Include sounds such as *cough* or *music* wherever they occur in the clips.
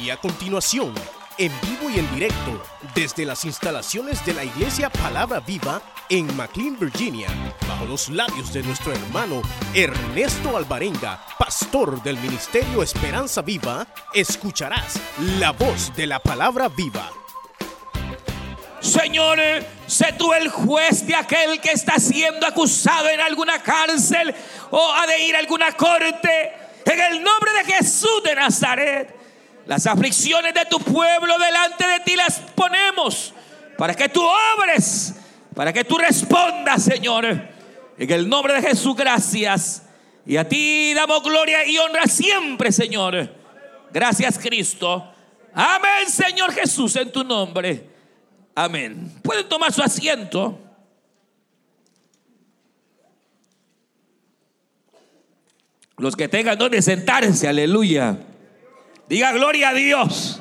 Y a continuación, en vivo y en directo, desde las instalaciones de la Iglesia Palabra Viva en McLean, Virginia, bajo los labios de nuestro hermano Ernesto Alvarenga, pastor del Ministerio Esperanza Viva, escucharás la voz de la Palabra Viva. Señor, sé tú el juez de aquel que está siendo acusado en alguna cárcel o ha de ir a alguna corte. En el nombre de Jesús de Nazaret. Las aflicciones de tu pueblo delante de ti las ponemos para que tú obres, para que tú respondas, Señor. En el nombre de Jesús, gracias. Y a ti damos gloria y honra siempre, Señor. Gracias, Cristo. Amén, Señor Jesús, en tu nombre. Amén. Pueden tomar su asiento. Los que tengan donde sentarse, aleluya. Diga gloria a Dios.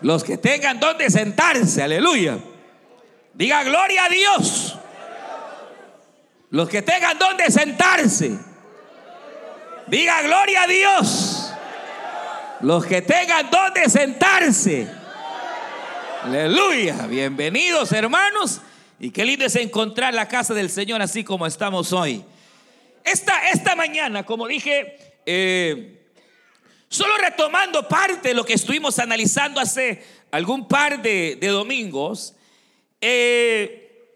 Los que tengan donde sentarse, aleluya. Diga gloria a Dios. Los que tengan donde sentarse. Diga gloria a Dios. Los que tengan donde sentarse. Aleluya. Bienvenidos hermanos. Y qué lindo es encontrar la casa del Señor así como estamos hoy. Esta, esta mañana, como dije, eh, Solo retomando parte de lo que estuvimos analizando hace algún par de, domingos, eh,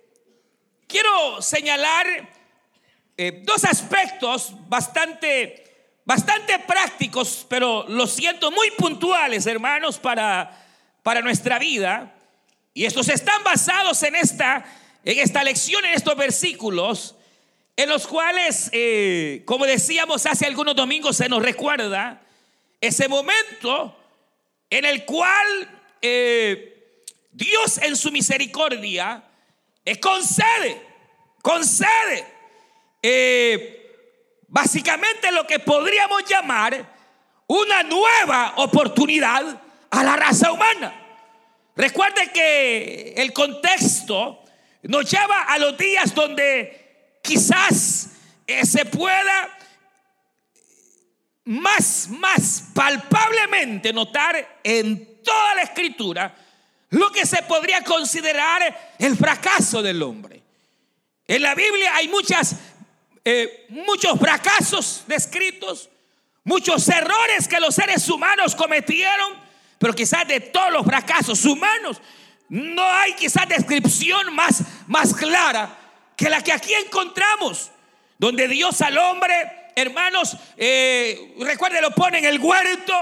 quiero señalar eh, dos aspectos bastante, bastante prácticos, pero lo siento muy puntuales, hermanos, para, para nuestra vida. Y estos están basados en esta, en esta lección, en estos versículos, en los cuales, eh, como decíamos hace algunos domingos, se nos recuerda ese momento en el cual eh, Dios en su misericordia eh, concede, concede eh, básicamente lo que podríamos llamar una nueva oportunidad a la raza humana. Recuerde que el contexto nos lleva a los días donde quizás se pueda más, más palpablemente notar en toda la escritura lo que se podría considerar el fracaso del hombre. En la Biblia hay muchas, eh, muchos fracasos descritos, muchos errores que los seres humanos cometieron, pero quizás de todos los fracasos humanos no hay quizás descripción más, más clara que la que aquí encontramos, donde Dios al hombre hermanos, eh, recuerde, lo pone en el huerto,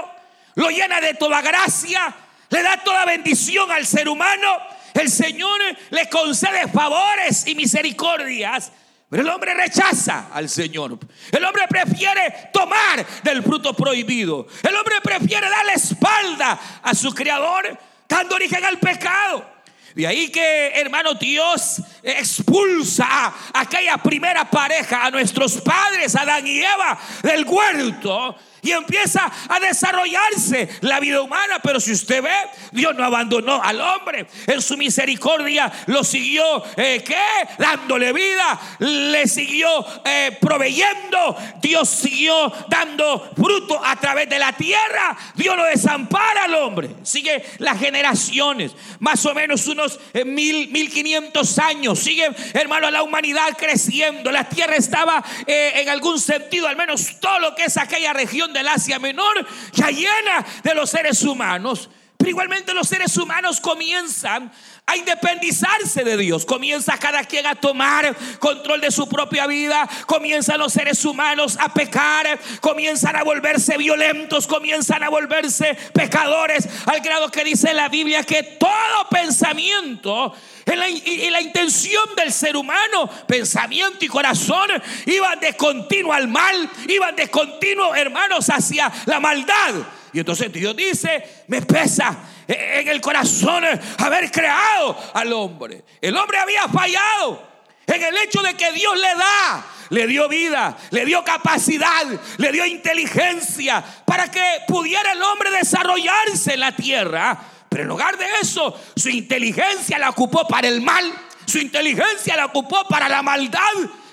lo llena de toda gracia, le da toda bendición al ser humano. El Señor le concede favores y misericordias. Pero el hombre rechaza al Señor. El hombre prefiere tomar del fruto prohibido. El hombre prefiere dar la espalda a su creador, dando origen al pecado. De ahí que, hermano, Dios expulsa a aquella primera pareja, a nuestros padres, Adán y Eva, del huerto y empieza a desarrollarse la vida humana. Pero si usted ve, Dios no abandonó al hombre. En su misericordia lo siguió, eh, ¿qué? Dándole vida, le siguió eh, proveyendo. Dios siguió dando fruto a través de la tierra. Dios no desampara al hombre. Sigue las generaciones, más o menos unos eh, mil, mil quinientos años. Sigue, hermano, la humanidad creciendo. La tierra estaba en algún sentido, al menos todo lo que es aquella región del Asia Menor, ya llena de los seres humanos. Pero igualmente los seres humanos comienzan a independizarse de Dios. Comienza cada quien a tomar control de su propia vida. Comienzan los seres humanos a pecar. Comienzan a volverse violentos. Comienzan a volverse pecadores. Al grado que dice la Biblia que todo pensamiento y la, intención del ser humano, pensamiento y corazón, iban de continuo al mal. Iban de continuo, hermanos, hacia la maldad. Y entonces Dios dice, me pesa en el corazón haber creado al hombre. El hombre había fallado en el hecho de que Dios le da, le dio vida, le dio capacidad, le dio inteligencia para que pudiera el hombre desarrollarse en la tierra. Pero en lugar de eso, su inteligencia la ocupó para el mal, su inteligencia la ocupó para la maldad.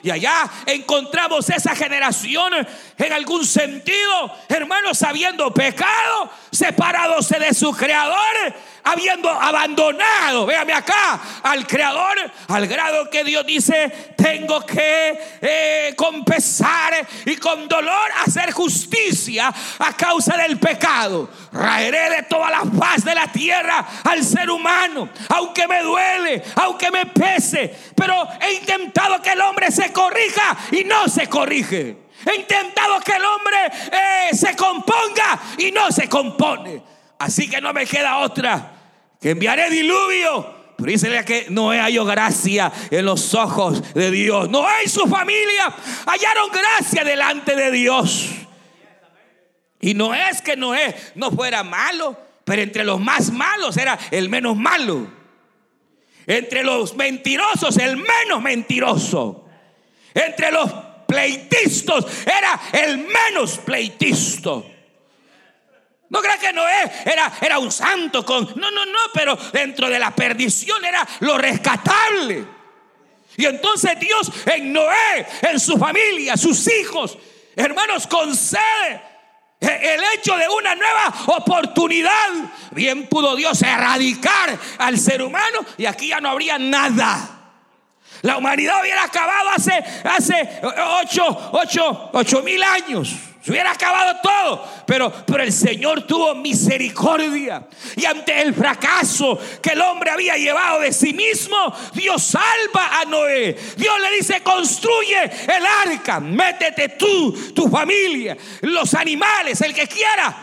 Y allá encontramos esa generación en algún sentido, hermanos, habiendo pecado, separándose de su creador, habiendo abandonado, véame acá, al creador, al grado que Dios dice, tengo que eh, compensar y con dolor hacer justicia a causa del pecado. Raeré de toda la faz de la tierra al ser humano, aunque me duele, aunque me pese, pero he intentado que el hombre se corrija y no se corrige. He intentado que el hombre eh, se componga y no se compone. Así que no me queda otra que enviaré diluvio. Pero dice que Noé halló gracia en los ojos de Dios. Noé y su familia hallaron gracia delante de Dios. Y no es que Noé no fuera malo, pero entre los más malos era el menos malo. Entre los mentirosos, el menos mentiroso. Entre los pleitistas era el menos pleitisto. No creas que Noé era, era un santo con... No, no, no, pero dentro de la perdición era lo rescatable. Y entonces Dios en Noé, en su familia, sus hijos, hermanos, concede el hecho de una nueva oportunidad. Bien pudo Dios erradicar al ser humano y aquí ya no habría nada. La humanidad hubiera acabado hace, hace ocho mil años. Se hubiera acabado todo. Pero, pero el Señor tuvo misericordia. Y ante el fracaso que el hombre había llevado de sí mismo, Dios salva a Noé. Dios le dice, construye el arca. Métete tú, tu familia, los animales, el que quiera.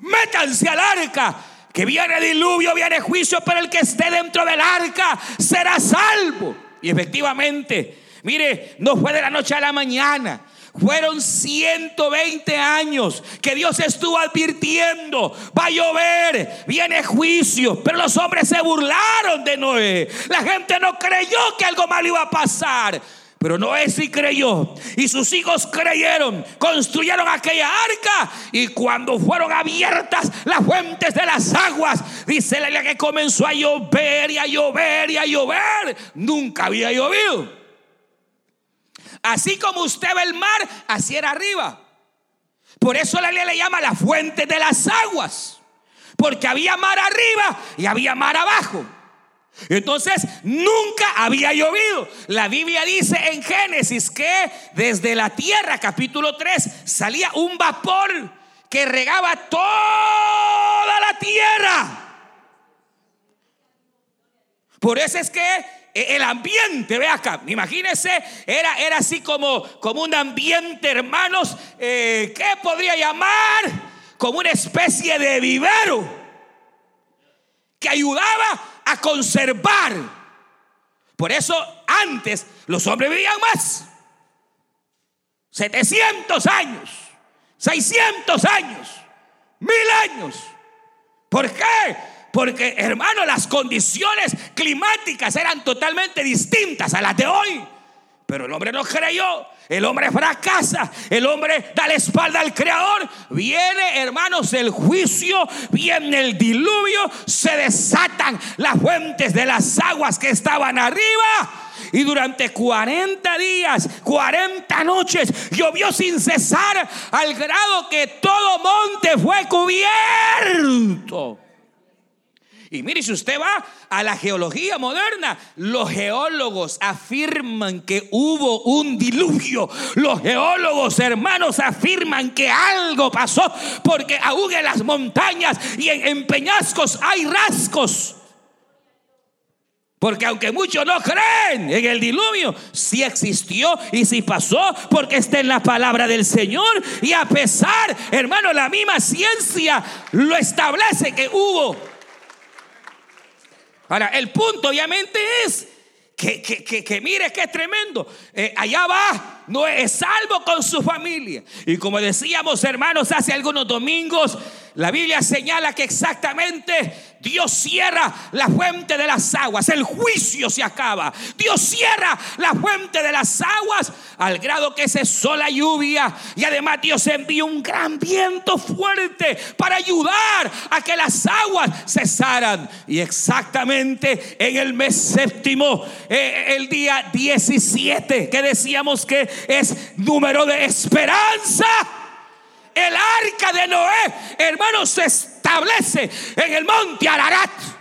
Métanse al arca. Que viene diluvio, viene juicio, pero el que esté dentro del arca será salvo. Y efectivamente, mire, no fue de la noche a la mañana. Fueron 120 años que Dios estuvo advirtiendo, va a llover, viene juicio, pero los hombres se burlaron de Noé. La gente no creyó que algo malo iba a pasar. Pero Noé sí creyó y sus hijos creyeron, construyeron aquella arca y cuando fueron abiertas las fuentes de las aguas, dice la que comenzó a llover y a llover y a llover, nunca había llovido. Así como usted ve el mar, así era arriba. Por eso la ley le llama la fuente de las aguas. Porque había mar arriba y había mar abajo. Entonces nunca había llovido. La Biblia dice en Génesis que desde la tierra, capítulo 3, salía un vapor que regaba toda la tierra. Por eso es que el ambiente, ve acá, imagínense, era, era así como, como un ambiente, hermanos, eh, ¿qué podría llamar? Como una especie de vivero que ayudaba a conservar. Por eso antes los hombres vivían más. 700 años, 600 años, mil años. ¿Por qué? Porque, hermano, las condiciones climáticas eran totalmente distintas a las de hoy. Pero el hombre no creyó. El hombre fracasa. El hombre da la espalda al Creador. Viene, hermanos, el juicio. Viene el diluvio. Se desatan las fuentes de las aguas que estaban arriba. Y durante 40 días, 40 noches, llovió sin cesar al grado que todo monte fue cubierto. Y mire, si usted va a la geología moderna, los geólogos afirman que hubo un diluvio. Los geólogos, hermanos, afirman que algo pasó porque aún en las montañas y en, peñascos hay rasgos. Porque aunque muchos no creen en el diluvio, sí existió y sí pasó porque está en la palabra del Señor. Y a pesar, hermano, la misma ciencia lo establece que hubo Ahora, el punto obviamente es que, que, mire que es tremendo. Eh, allá va, no es salvo con su familia. Y como decíamos, hermanos, hace algunos domingos, la Biblia señala que exactamente Dios cierra la fuente de las aguas, el juicio se acaba. Dios cierra la fuente de las aguas al grado que cesó la lluvia y además Dios envió un gran viento fuerte para ayudar a que las aguas cesaran. Y exactamente en el mes séptimo, eh, el día 17, que decíamos que es número de esperanza el arca de Noé, hermanos, se establece en el monte Ararat.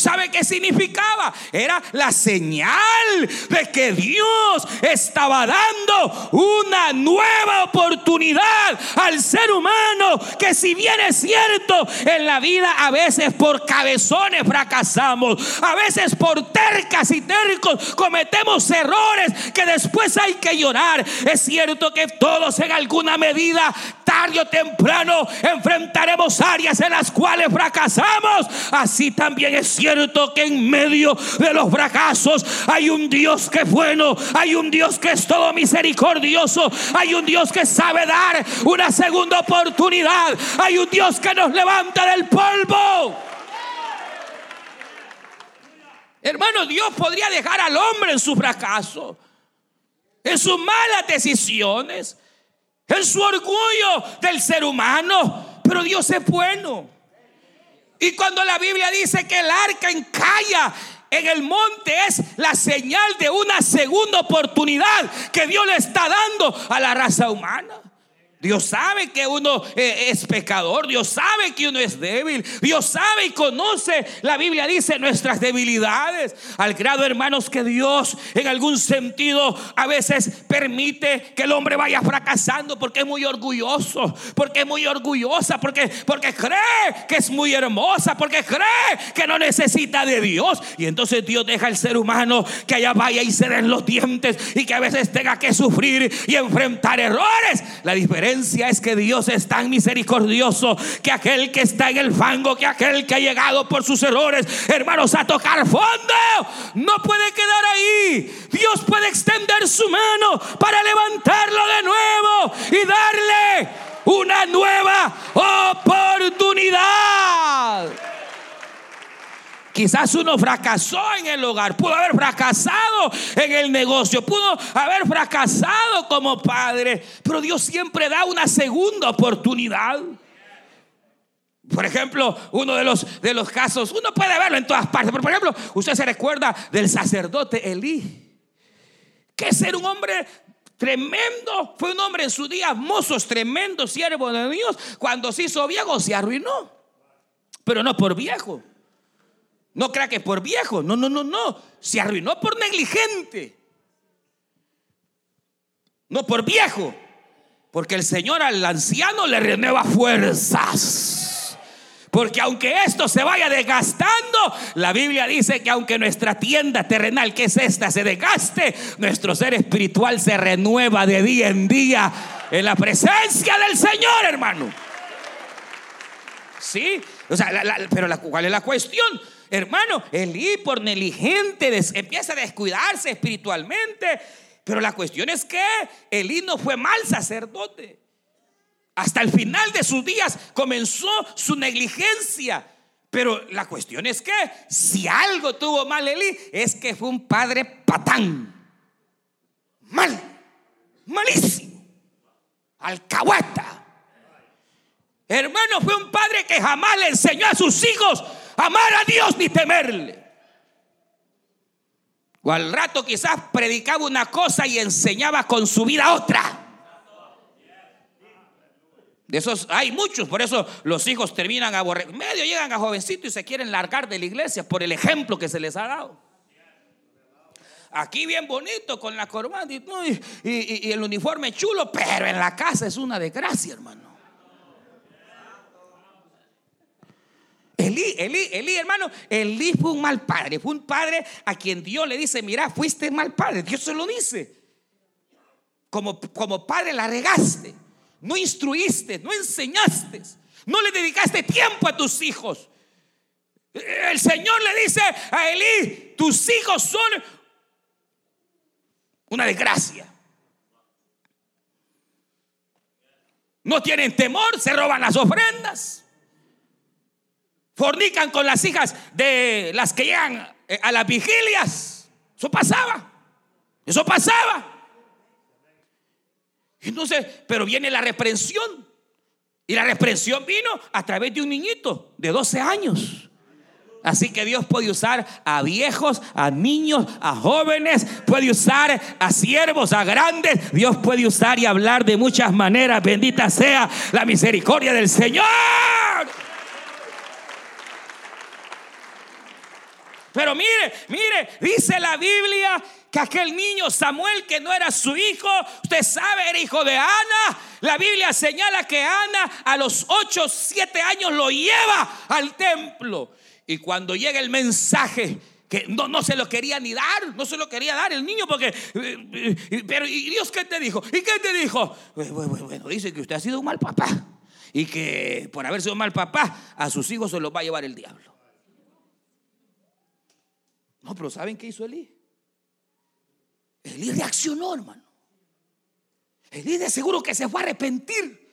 ¿Sabe qué significaba? Era la señal de que Dios estaba dando una nueva oportunidad al ser humano. Que si bien es cierto, en la vida a veces por cabezones fracasamos, a veces por tercas y tercos cometemos errores que después hay que llorar. Es cierto que todos en alguna medida, tarde o temprano, enfrentaremos áreas en las cuales fracasamos. Así también es cierto que en medio de los fracasos hay un Dios que es bueno, hay un Dios que es todo misericordioso, hay un Dios que sabe dar una segunda oportunidad, hay un Dios que nos levanta del polvo. Hermano, Dios podría dejar al hombre en su fracaso, en sus malas decisiones, en su orgullo del ser humano, pero Dios es bueno. Y cuando la Biblia dice que el arca encalla en el monte es la señal de una segunda oportunidad que Dios le está dando a la raza humana. Dios sabe que uno eh, es pecador, Dios sabe que uno es débil, Dios sabe y conoce, la Biblia dice, nuestras debilidades, al grado hermanos que Dios en algún sentido a veces permite que el hombre vaya fracasando porque es muy orgulloso, porque es muy orgullosa, porque, porque cree que es muy hermosa, porque cree que no necesita de Dios. Y entonces Dios deja al ser humano que allá vaya y se den los dientes y que a veces tenga que sufrir y enfrentar errores. La es que Dios es tan misericordioso que aquel que está en el fango, que aquel que ha llegado por sus errores, hermanos, a tocar fondo, no puede quedar ahí. Dios puede extender su mano para levantarlo de nuevo y darle una nueva oportunidad. Quizás uno fracasó en el hogar, pudo haber fracasado en el negocio, pudo haber fracasado como padre, pero Dios siempre da una segunda oportunidad. Por ejemplo, uno de los, de los casos, uno puede verlo en todas partes, pero por ejemplo, usted se recuerda del sacerdote Elí, que ser un hombre tremendo, fue un hombre en su día, mozos, tremendo siervo de Dios, cuando se hizo viejo se arruinó, pero no por viejo no crea que por viejo. No, no, no, no. Se arruinó por negligente. No por viejo. Porque el Señor al anciano le renueva fuerzas. Porque aunque esto se vaya desgastando, la Biblia dice que aunque nuestra tienda terrenal, que es esta, se desgaste, nuestro ser espiritual se renueva de día en día en la presencia del Señor, hermano. Sí, o sea, pero la, ¿cuál es la cuestión? Hermano, Elí por negligente empieza a descuidarse espiritualmente. Pero la cuestión es que Elí no fue mal sacerdote. Hasta el final de sus días comenzó su negligencia. Pero la cuestión es que si algo tuvo mal Elí, es que fue un padre patán. Mal, malísimo, alcahueta. Hermano, fue un padre que jamás le enseñó a sus hijos amar a Dios ni temerle. O al rato quizás predicaba una cosa y enseñaba con su vida otra. De esos hay muchos, por eso los hijos terminan a Medio llegan a jovencito y se quieren largar de la iglesia por el ejemplo que se les ha dado. Aquí bien bonito con la corbata y el uniforme chulo, pero en la casa es una desgracia, hermano. Elí, Elí, Elí, hermano, Elí fue un mal padre, fue un padre a quien Dios le dice, mira, fuiste mal padre, Dios se lo dice. Como, como padre la regaste, no instruiste, no enseñaste, no le dedicaste tiempo a tus hijos. El Señor le dice a Elí, tus hijos son una desgracia. No tienen temor, se roban las ofrendas. Fornican con las hijas de las que llegan eh, a las vigilias. Eso pasaba. Eso pasaba. Entonces, pero viene la reprensión. Y la reprensión vino a través de un niñito de 12 años. Así que Dios puede usar a viejos, a niños, a jóvenes, puede usar a siervos, a grandes. Dios puede usar y hablar de muchas maneras. Bendita sea la misericordia del Señor. Pero mire, mire, dice la Biblia que aquel niño Samuel, que no era su hijo, usted sabe, era hijo de Ana. La Biblia señala que Ana a los 8, 7 años lo lleva al templo. Y cuando llega el mensaje, que no, no, se lo quería ni dar, no se lo quería dar el niño porque, eh, eh, pero ¿y Dios qué te dijo? ¿Y qué te dijo? Bueno, bueno, dice que usted ha sido un mal papá y que por haber sido un mal papá a sus hijos se los va a llevar el diablo. No, pero ¿saben qué hizo Elí? Elí reaccionó, hermano. Elí de seguro que se fue a arrepentir.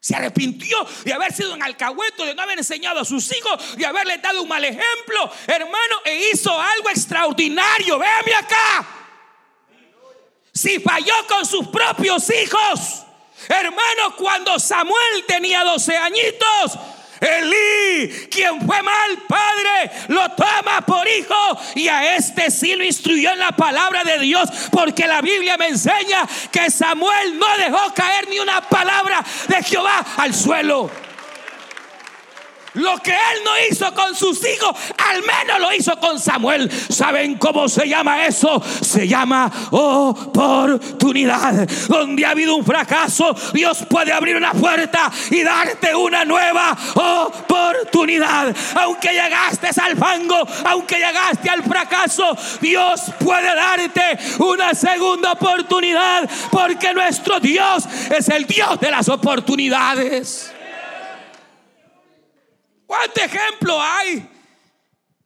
Se arrepintió de haber sido un alcahueto, de no haber enseñado a sus hijos, de haberle dado un mal ejemplo, hermano, e hizo algo extraordinario. Véame acá. Si falló con sus propios hijos, hermano, cuando Samuel tenía 12 añitos, Elí, quien fue mal padre, lo toma por hijo y a este sí lo instruyó en la palabra de Dios, porque la Biblia me enseña que Samuel no dejó caer ni una palabra de Jehová al suelo. Lo que él no hizo con sus hijos, al menos lo hizo con Samuel. ¿Saben cómo se llama eso? Se llama oportunidad. Donde ha habido un fracaso, Dios puede abrir una puerta y darte una nueva oportunidad. Aunque llegaste al fango, aunque llegaste al fracaso, Dios puede darte una segunda oportunidad. Porque nuestro Dios es el Dios de las oportunidades. ¿Cuánto ejemplo hay?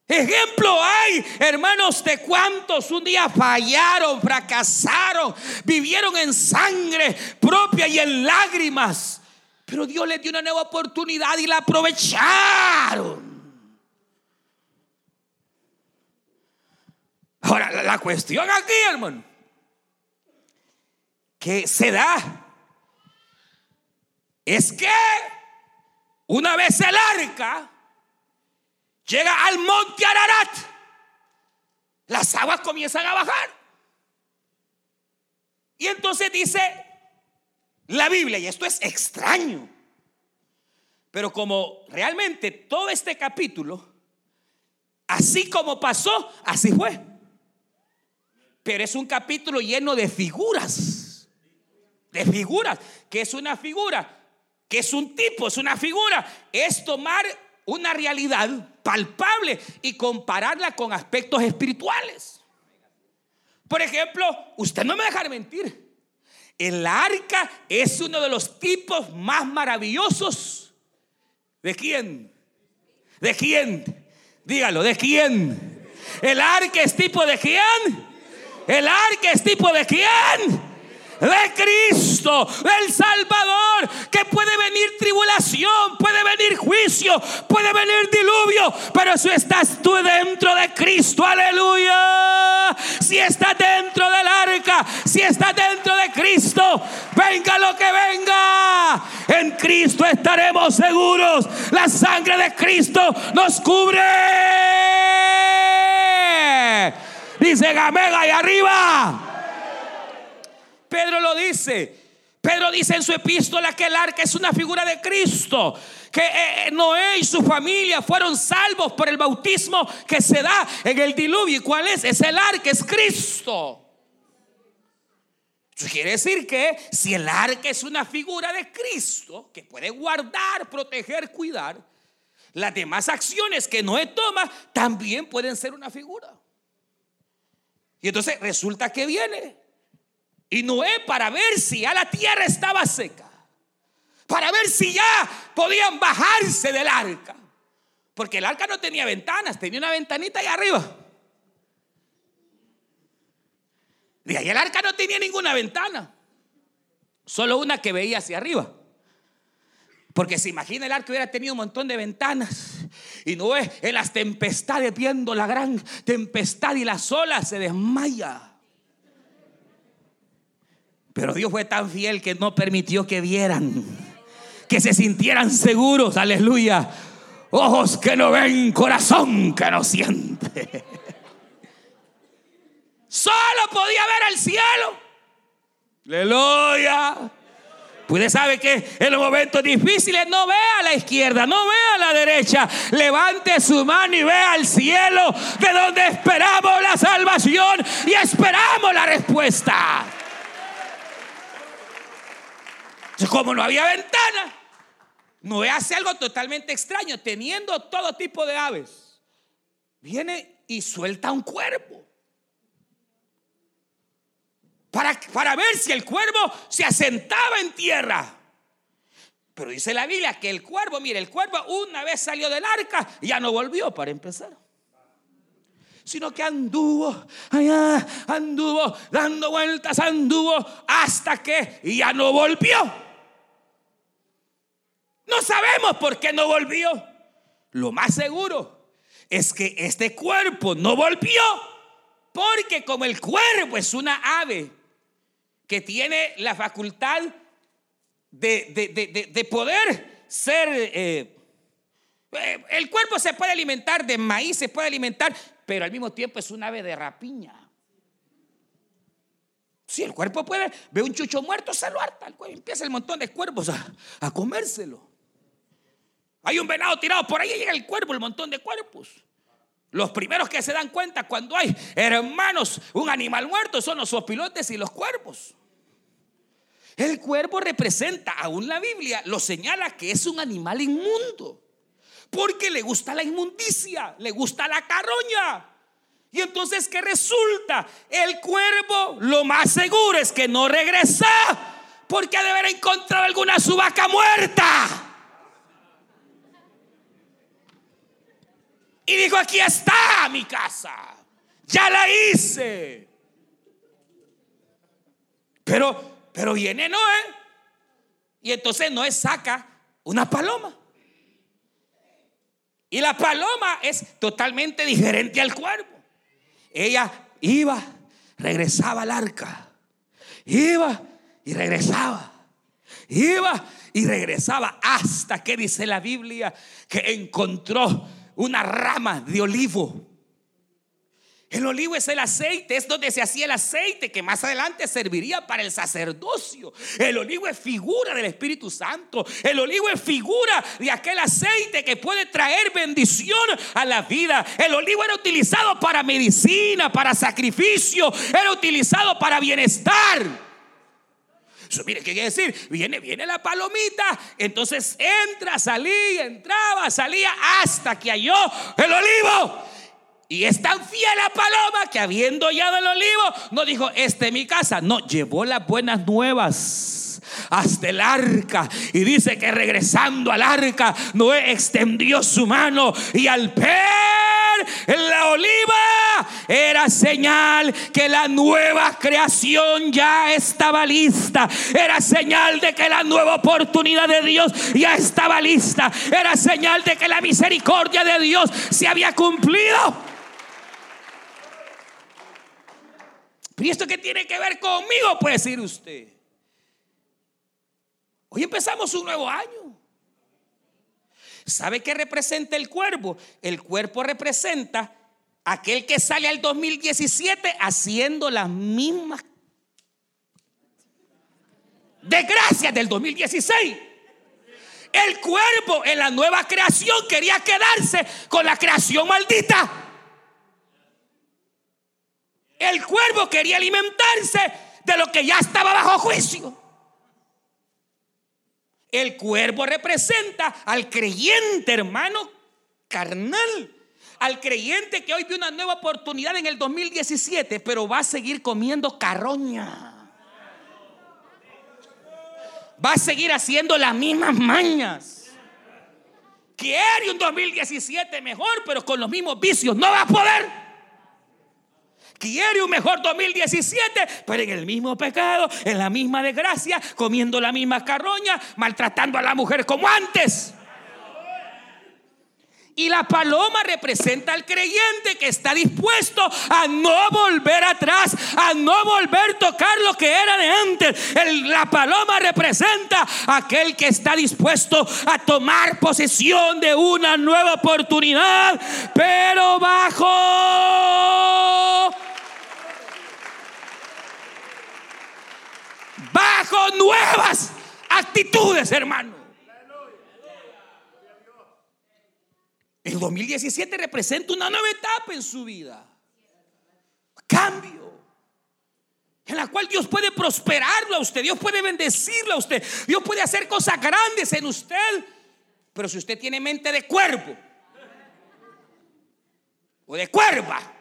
Ejemplo hay, hermanos, de cuántos un día fallaron, fracasaron, vivieron en sangre propia y en lágrimas. Pero Dios les dio una nueva oportunidad y la aprovecharon. Ahora, la, la cuestión aquí, hermano, que se da es que una vez el arca llega al monte Ararat, las aguas comienzan a bajar. Y entonces dice la Biblia, y esto es extraño, pero como realmente todo este capítulo, así como pasó, así fue. Pero es un capítulo lleno de figuras, de figuras, que es una figura es un tipo, es una figura, es tomar una realidad palpable y compararla con aspectos espirituales. Por ejemplo, usted no me dejar mentir. El arca es uno de los tipos más maravillosos. ¿De quién? ¿De quién? Dígalo, ¿de quién? El arca es tipo de quién? El arca es tipo de quién? De Cristo, del Salvador, que puede venir tribulación, puede venir juicio, puede venir diluvio, pero si estás tú dentro de Cristo, aleluya, si estás dentro del arca, si estás dentro de Cristo, venga lo que venga, en Cristo estaremos seguros, la sangre de Cristo nos cubre. Dice Gamega y arriba. Pedro lo dice. Pedro dice en su epístola que el arca es una figura de Cristo, que eh, eh, Noé y su familia fueron salvos por el bautismo que se da en el diluvio. ¿Y cuál es? Es el arca, es Cristo. Eso quiere decir que si el arca es una figura de Cristo que puede guardar, proteger, cuidar, las demás acciones que Noé toma también pueden ser una figura. Y entonces resulta que viene y Noé para ver si ya la tierra estaba seca. Para ver si ya podían bajarse del arca. Porque el arca no tenía ventanas, tenía una ventanita ahí arriba. Y ahí el arca no tenía ninguna ventana. Solo una que veía hacia arriba. Porque se imagina el arca hubiera tenido un montón de ventanas Y Noé en las tempestades viendo la gran tempestad y las olas se desmaya. Pero Dios fue tan fiel que no permitió que vieran, que se sintieran seguros, aleluya. Ojos que no ven, corazón que no siente. Solo podía ver al cielo. Aleluya. Pues sabe que en los momentos difíciles no vea a la izquierda, no vea a la derecha. Levante su mano y vea al cielo de donde esperamos la salvación y esperamos la respuesta. Como no había ventana, no hace algo totalmente extraño, teniendo todo tipo de aves. Viene y suelta un cuervo. Para, para ver si el cuervo se asentaba en tierra. Pero dice la Biblia que el cuervo, mire, el cuervo una vez salió del arca ya no volvió para empezar sino que anduvo allá, anduvo dando vueltas, anduvo hasta que ya no volvió. No sabemos por qué no volvió. Lo más seguro es que este cuerpo no volvió porque como el cuervo es una ave que tiene la facultad de, poder ser... Eh, eh, el cuerpo se puede alimentar de maíz, se puede alimentar, pero al mismo tiempo es un ave de rapiña. Si el cuerpo puede, ve un chucho muerto, se lo harta. Empieza el montón de cuervos a comérselo. Hay un venado tirado por ahí y llega el cuerpo, el montón de cuerpos. Los primeros que se dan cuenta cuando hay hermanos, un animal muerto, son los opilotes y los cuervos. El cuervo representa, aún la Biblia lo señala que es un animal inmundo. Porque le gusta la inmundicia, le gusta la carroña. Y entonces, ¿qué resulta? El cuervo lo más seguro es que no regresa porque ha de haber encontrado alguna subaca muerta. Y dijo, aquí está mi casa. Ya la hice. Pero, pero viene Noé. Y entonces Noé saca una paloma. Y la paloma es totalmente diferente al cuervo. Ella iba, regresaba al arca. Iba y regresaba. Iba y regresaba hasta que dice la Biblia que encontró una rama de olivo. El olivo es el aceite, es donde se hacía el aceite que más adelante serviría para el sacerdocio. El olivo es figura del Espíritu Santo. El olivo es figura de aquel aceite que puede traer bendición a la vida. El olivo era utilizado para medicina, para sacrificio, era utilizado para bienestar mire, ¿qué quiere decir? Viene, viene la palomita, entonces entra, salía, entraba, salía, hasta que halló el olivo. Y es tan fiel la paloma que habiendo hallado el olivo, no dijo, este es mi casa, no, llevó las buenas nuevas hasta el arca. Y dice que regresando al arca, Noé extendió su mano y al ver la oliva era señal que la nueva creación ya estaba lista. Era señal de que la nueva oportunidad de Dios ya estaba lista. Era señal de que la misericordia de Dios se había cumplido. ¿Y esto qué tiene que ver conmigo? Puede decir usted. Hoy empezamos un nuevo año. ¿Sabe qué representa el cuervo? El cuerpo representa aquel que sale al 2017 haciendo las mismas desgracias del 2016. El cuerpo en la nueva creación quería quedarse con la creación maldita. El cuervo quería alimentarse de lo que ya estaba bajo juicio. El cuervo representa al creyente, hermano, carnal. Al creyente que hoy ve una nueva oportunidad en el 2017, pero va a seguir comiendo carroña. Va a seguir haciendo las mismas mañas. Quiere un 2017 mejor, pero con los mismos vicios. No va a poder. Quiere un mejor 2017, pero en el mismo pecado, en la misma desgracia, comiendo la misma carroña, maltratando a la mujer como antes. Y la paloma representa al creyente que está dispuesto a no volver atrás, a no volver a tocar lo que era de antes. la paloma representa aquel que está dispuesto a tomar posesión de una nueva oportunidad, pero bajo bajo nuevas actitudes, hermano. El 2017 representa una nueva etapa en su vida. Cambio. En la cual Dios puede prosperarlo a usted, Dios puede bendecirlo a usted, Dios puede hacer cosas grandes en usted. Pero si usted tiene mente de cuervo o de cuerva,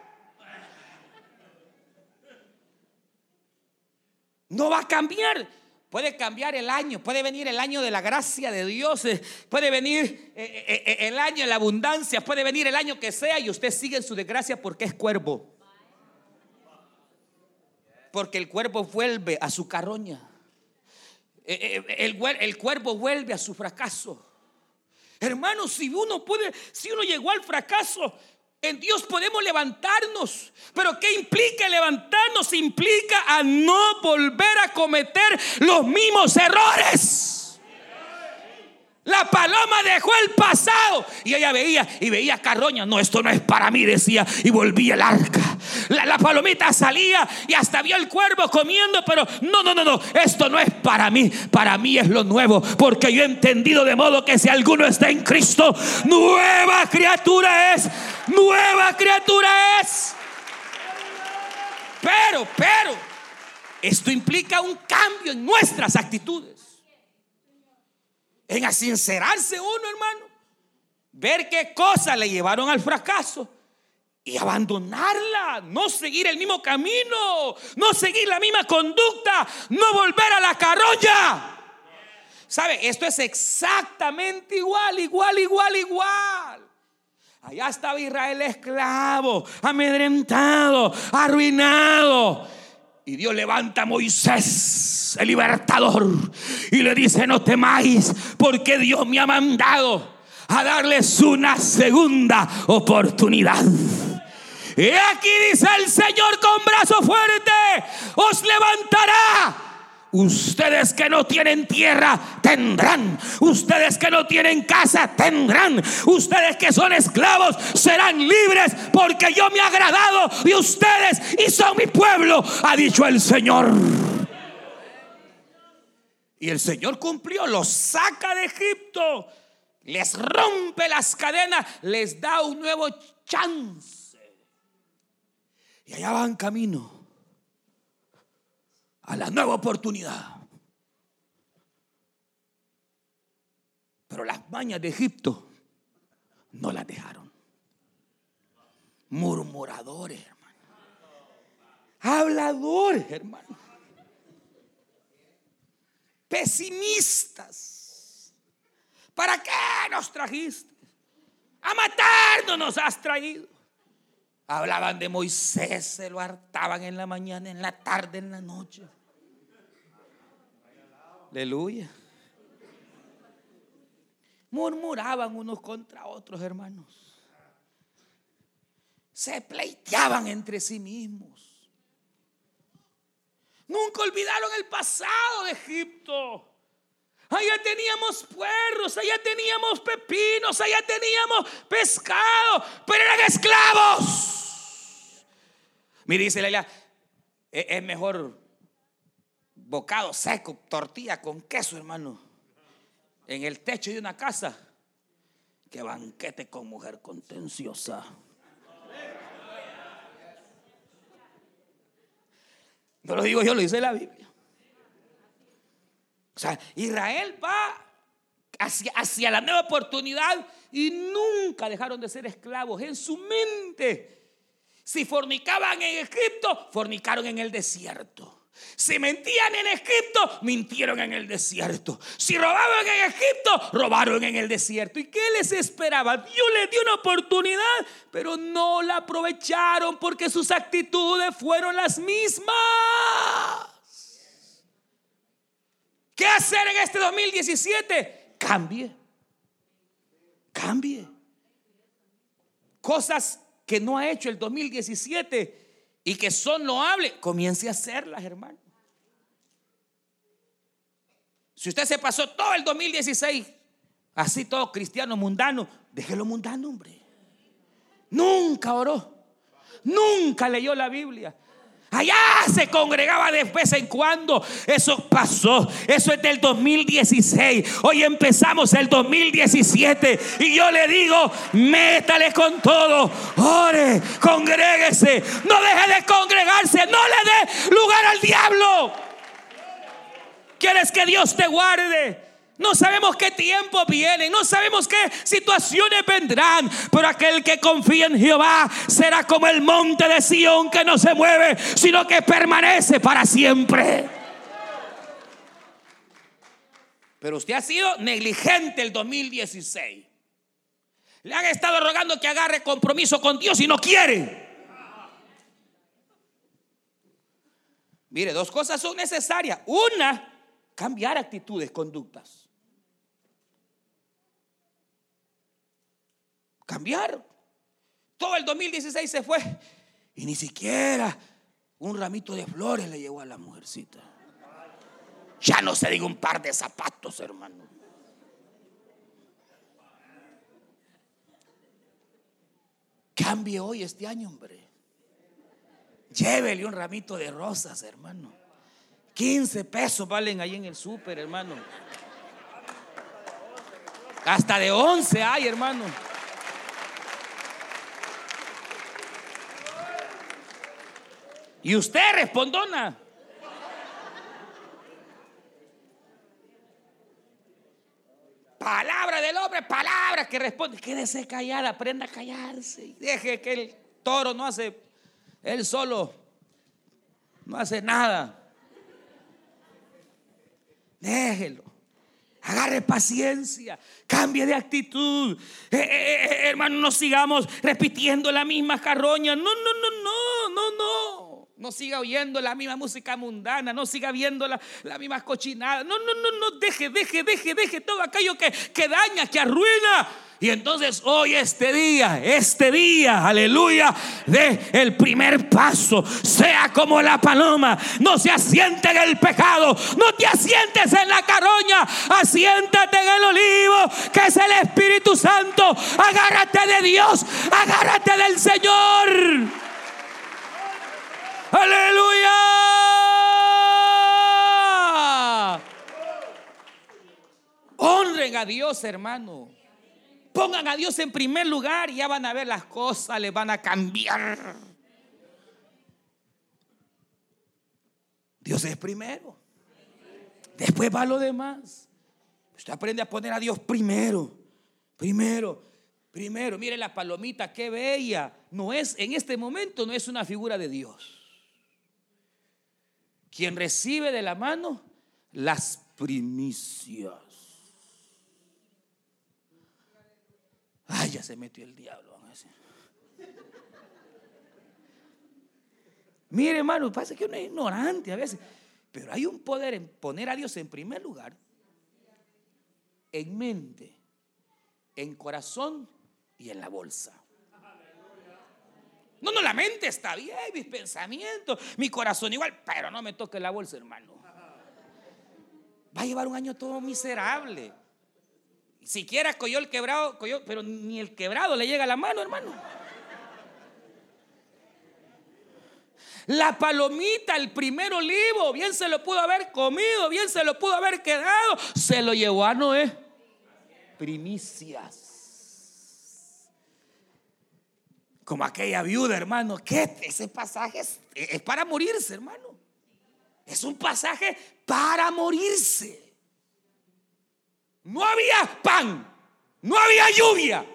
no va a cambiar. Puede cambiar el año, puede venir el año de la gracia de Dios, eh, puede venir eh, eh, el año de la abundancia, puede venir el año que sea y usted sigue en su desgracia porque es cuervo. Porque el cuervo vuelve a su carroña. El, cuervo vuelve a su fracaso. Hermano, si uno puede, si uno llegó al fracaso, en Dios podemos levantarnos. Pero ¿qué implica levantarnos? Implica a no volver a cometer los mismos errores. La paloma dejó el pasado y ella veía y veía carroña. No, esto no es para mí, decía, y volvía el arca. La, palomita salía y hasta vio el cuervo comiendo, pero no, no, no, no, esto no es para mí, para mí es lo nuevo, porque yo he entendido de modo que si alguno está en Cristo, nueva criatura es, nueva criatura es. Pero, pero, esto implica un cambio en nuestras actitudes. En asincerarse uno, hermano. Ver qué cosas le llevaron al fracaso y abandonarla, no seguir el mismo camino, no seguir la misma conducta, no volver a la carroña. ¿Sabe? Esto es exactamente igual, igual, igual, igual. Allá estaba Israel esclavo, amedrentado, arruinado. Y Dios levanta a Moisés, el libertador, y le dice, no temáis, porque Dios me ha mandado a darles una segunda oportunidad. Y aquí dice el Señor con brazo fuerte, os levantará. Ustedes que no tienen tierra tendrán. Ustedes que no tienen casa tendrán. Ustedes que son esclavos serán libres porque yo me he agradado de ustedes y son mi pueblo, ha dicho el Señor. Y el Señor cumplió, los saca de Egipto, les rompe las cadenas, les da un nuevo chance y allá van camino a la nueva oportunidad. Pero las mañas de Egipto no las dejaron. Murmuradores, hermano. Habladores, hermano. Pesimistas. ¿Para qué nos trajiste? A matarnos nos has traído. Hablaban de Moisés, se lo hartaban en la mañana, en la tarde, en la noche. Aleluya. Murmuraban unos contra otros, hermanos. Se pleiteaban entre sí mismos. Nunca olvidaron el pasado de Egipto. Allá teníamos puerros, allá teníamos pepinos, allá teníamos pescado, pero eran esclavos. Mire, dice Leila, e-, es mejor bocado seco, tortilla con queso, hermano, en el techo de una casa que banquete con mujer contenciosa. No lo digo yo, lo dice la Biblia. O sea, Israel va hacia, hacia la nueva oportunidad y nunca dejaron de ser esclavos en su mente. Si fornicaban en Egipto, fornicaron en el desierto. Si mentían en Egipto, mintieron en el desierto. Si robaban en Egipto, robaron en el desierto. ¿Y qué les esperaba? Dios les dio una oportunidad, pero no la aprovecharon porque sus actitudes fueron las mismas. ¿Qué hacer en este 2017? Cambie. Cambie. cosas que no ha hecho el 2017 y que son loables, comience a hacerlas, hermano. Si usted se pasó todo el 2016 así todo cristiano mundano, déjelo mundano, hombre. Nunca oró, nunca leyó la Biblia, Allá se congregaba de vez en cuando. Eso pasó. Eso es del 2016. Hoy empezamos el 2017. Y yo le digo, métale con todo. Ore, congréguese. No deje de congregarse. No le dé lugar al diablo. ¿Quieres que Dios te guarde? No sabemos qué tiempo viene, no sabemos qué situaciones vendrán, pero aquel que confía en Jehová será como el monte de Sión que no se mueve, sino que permanece para siempre. Pero usted ha sido negligente el 2016. Le han estado rogando que agarre compromiso con Dios y no quiere. Mire, dos cosas son necesarias. Una, cambiar actitudes, conductas. Cambiaron. Todo el 2016 se fue y ni siquiera un ramito de flores le llegó a la mujercita. Ya no se diga un par de zapatos, hermano. Cambie hoy este año, hombre. Llévele un ramito de rosas, hermano. 15 pesos valen ahí en el súper, hermano. Hasta de 11 hay, hermano. Y usted respondona. Palabra del hombre, palabra que responde. Quédese callada, aprenda a callarse. Deje que el toro no hace, él solo no hace nada. Déjelo. Agarre paciencia, cambie de actitud. Eh, eh, eh, hermano, no sigamos repitiendo la misma carroña. No, no, no, no, no, no. Siga oyendo la misma música mundana, no siga viendo la, misma cochinada. No, no, no, no, deje, deje, deje, deje todo aquello que, que daña, que arruina. Y entonces hoy este día, este día, aleluya, de el primer paso, sea como la paloma, no se asiente en el pecado, no te asientes en la caroña, asiéntate en el olivo, que es el Espíritu Santo. Agárrate de Dios, agárrate del Señor. Aleluya. Honren a Dios, hermano. Pongan a Dios en primer lugar y ya van a ver las cosas, le van a cambiar. Dios es primero. Después va lo demás. Usted aprende a poner a Dios primero. Primero. Primero. Mire la palomita, qué bella. No es, en este momento no es una figura de Dios quien recibe de la mano las primicias. Ay, ya se metió el diablo. Mire, hermano, parece que uno es ignorante a veces, pero hay un poder en poner a Dios en primer lugar, en mente, en corazón y en la bolsa. No, no, la mente está bien, mis pensamientos, mi corazón igual, pero no me toque la bolsa, hermano. Va a llevar un año todo miserable. Siquiera cogió el quebrado, cogió, pero ni el quebrado le llega a la mano, hermano. La palomita, el primer olivo, bien se lo pudo haber comido, bien se lo pudo haber quedado, se lo llevó a Noé. Primicias como aquella viuda, hermano, que ese pasaje es, para morirse, hermano. Es un pasaje para morirse. No había pan, no había lluvia,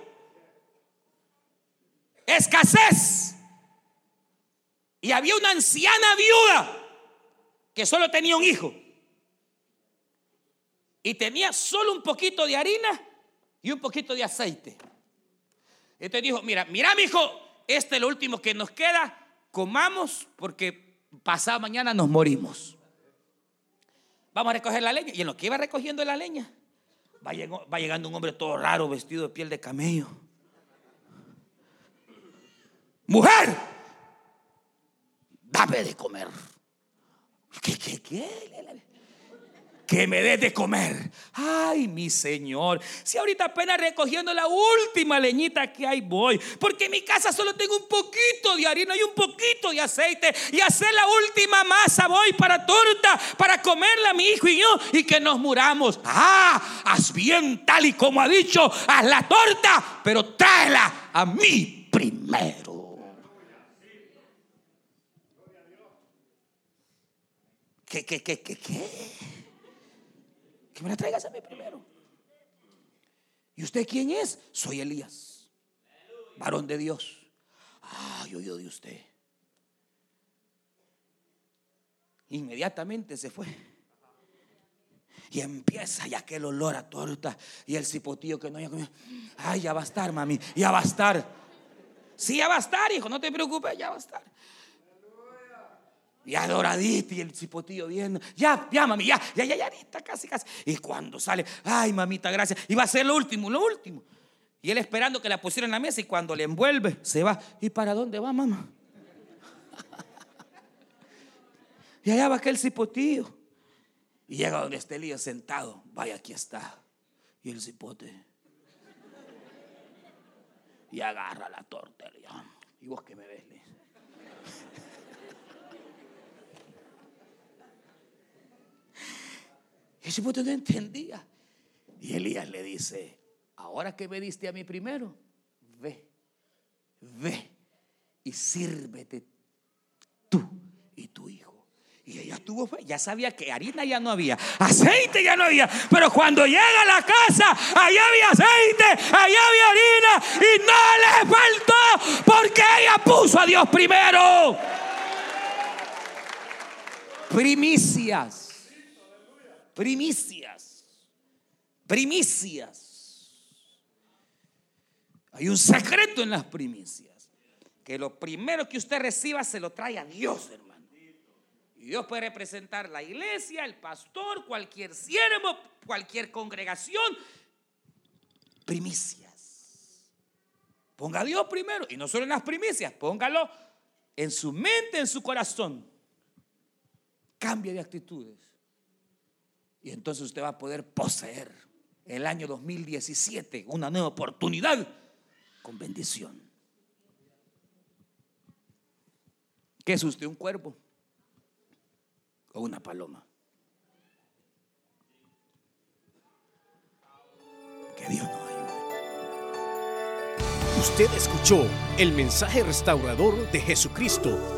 escasez. Y había una anciana viuda que solo tenía un hijo. Y tenía solo un poquito de harina y un poquito de aceite. Entonces dijo, mira, mira mi hijo, este es lo último que nos queda, comamos porque pasado mañana nos morimos. Vamos a recoger la leña. Y en lo que iba recogiendo la leña, va llegando, un hombre todo raro, vestido de piel de camello. mujer, dame de comer. ¿Qué, qué, qué? Que me des de comer. Ay, mi Señor, si ahorita apenas recogiendo la última leñita que hay voy, porque en mi casa solo tengo un poquito de harina y un poquito de aceite y hacer la última masa voy para torta, para comerla mi hijo y yo y que nos muramos. Ah, haz bien tal y como ha dicho, haz la torta, pero tráela a mí primero. ¿Qué, qué, qué, qué, qué? Que me la traigas a mí primero. ¿Y usted quién es? Soy Elías, varón de Dios. Ah, yo de usted. Inmediatamente se fue. Y empieza ya aquel olor a torta y el cipotillo que no había comido. Ay, ya va a estar, mami, ya va a estar. Sí, ya va a estar, hijo, no te preocupes, ya va a estar. Ya doradita y el cipotillo viendo. Ya, ya, mami, ya, ya, ya, ya, ahorita, casi, casi. Y cuando sale, ay, mamita, gracias. Y va a ser lo último, lo último. Y él esperando que la pusieran en la mesa y cuando le envuelve, se va. ¿Y para dónde va, mamá? *laughs* y allá va aquel cipotillo. Y llega donde está Elías sentado. Vaya, aquí está. Y el cipote. Y agarra la torta. Y vos que me ves, Ese puto no entendía. Y Elías le dice, ahora que me diste a mí primero, ve, ve y sírvete tú y tu hijo. Y ella tuvo fe, ya sabía que harina ya no había, aceite ya no había, pero cuando llega a la casa, allá había aceite, allá había harina y no le faltó porque ella puso a Dios primero. Primicias primicias. Primicias. Hay un secreto en las primicias. Que lo primero que usted reciba se lo trae a Dios, hermano. Y Dios puede representar la iglesia, el pastor, cualquier siervo, cualquier congregación. Primicias. Ponga a Dios primero. Y no solo en las primicias, póngalo en su mente, en su corazón. Cambie de actitudes. Y entonces usted va a poder poseer el año 2017 una nueva oportunidad con bendición. ¿Qué es usted? ¿Un cuerpo? ¿O una paloma? Que Dios nos ayude. Usted escuchó el mensaje restaurador de Jesucristo